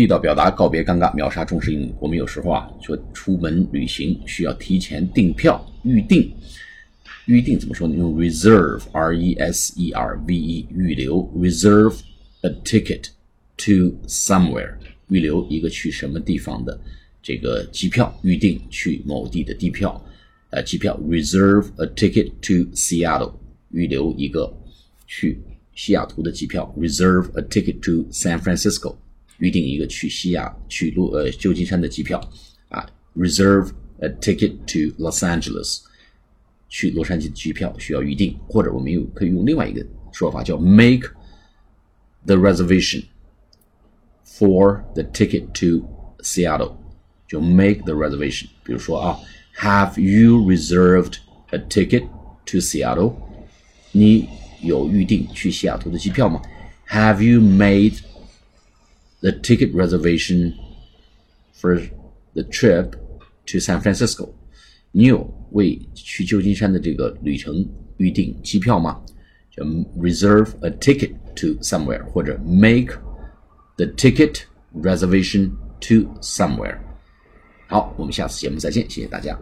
地道表达，告别尴尬，秒杀中式英语。我们有时候啊，说出门旅行需要提前订票、预定。预定怎么说呢？用 reserve，r-e-s-e-r-v-e，预留，reserve a ticket to somewhere，预留一个去什么地方的这个机票，预定去某地的地票。呃，机票，reserve a ticket to Seattle，预留一个去西雅图的机票；reserve a ticket to San Francisco，预定一个去西雅去洛呃旧金山的机票啊；reserve a ticket to Los Angeles，去洛杉矶的机票需要预定，或者我们又可以用另外一个说法叫 make the reservation for the ticket to Seattle，就 make the reservation。比如说啊。Have you reserved a ticket to Seattle？你有预定去西雅图的机票吗？Have you made the ticket reservation for the trip to San Francisco？你有为去旧金山的这个旅程预定机票吗？叫 reserve a ticket to somewhere，或者 make the ticket reservation to somewhere。好，我们下次节目再见，谢谢大家。